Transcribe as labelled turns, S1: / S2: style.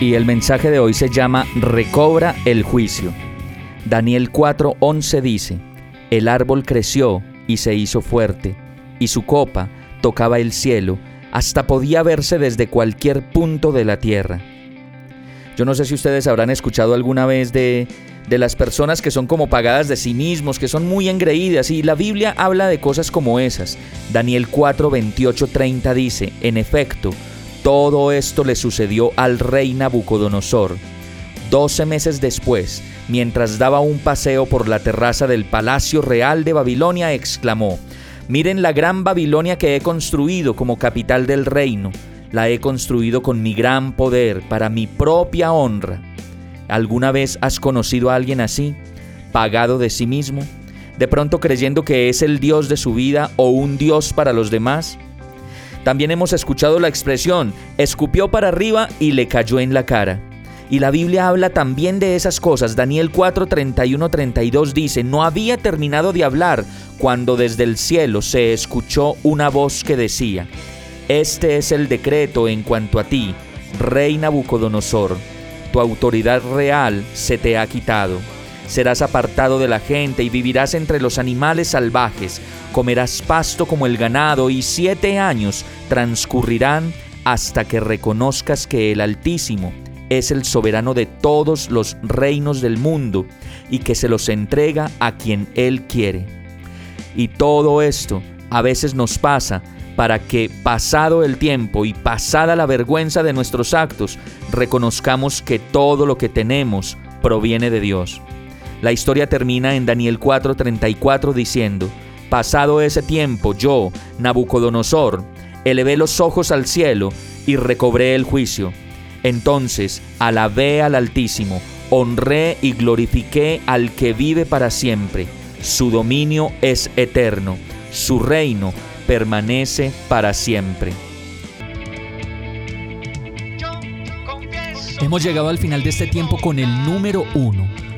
S1: Y el mensaje de hoy se llama Recobra el juicio. Daniel 4:11 dice, El árbol creció y se hizo fuerte y su copa tocaba el cielo, hasta podía verse desde cualquier punto de la tierra. Yo no sé si ustedes habrán escuchado alguna vez de, de las personas que son como pagadas de sí mismos, que son muy engreídas, y la Biblia habla de cosas como esas. Daniel 4, 28, 30 dice, en efecto, todo esto le sucedió al rey Nabucodonosor. Doce meses después, mientras daba un paseo por la terraza del Palacio Real de Babilonia, exclamó, Miren la gran Babilonia que he construido como capital del reino. La he construido con mi gran poder, para mi propia honra. ¿Alguna vez has conocido a alguien así, pagado de sí mismo? ¿De pronto creyendo que es el Dios de su vida o un Dios para los demás? También hemos escuchado la expresión, escupió para arriba y le cayó en la cara. Y la Biblia habla también de esas cosas. Daniel 4, 31, 32 dice, no había terminado de hablar cuando desde el cielo se escuchó una voz que decía, Este es el decreto en cuanto a ti, rey Nabucodonosor, tu autoridad real se te ha quitado. Serás apartado de la gente y vivirás entre los animales salvajes, comerás pasto como el ganado y siete años transcurrirán hasta que reconozcas que el Altísimo es el soberano de todos los reinos del mundo y que se los entrega a quien Él quiere. Y todo esto a veces nos pasa para que, pasado el tiempo y pasada la vergüenza de nuestros actos, reconozcamos que todo lo que tenemos proviene de Dios. La historia termina en Daniel 4:34 diciendo, Pasado ese tiempo yo, Nabucodonosor, elevé los ojos al cielo y recobré el juicio. Entonces alabé al Altísimo, honré y glorifiqué al que vive para siempre su dominio es eterno, su reino permanece para siempre.
S2: Hemos llegado al final de este tiempo con el número uno.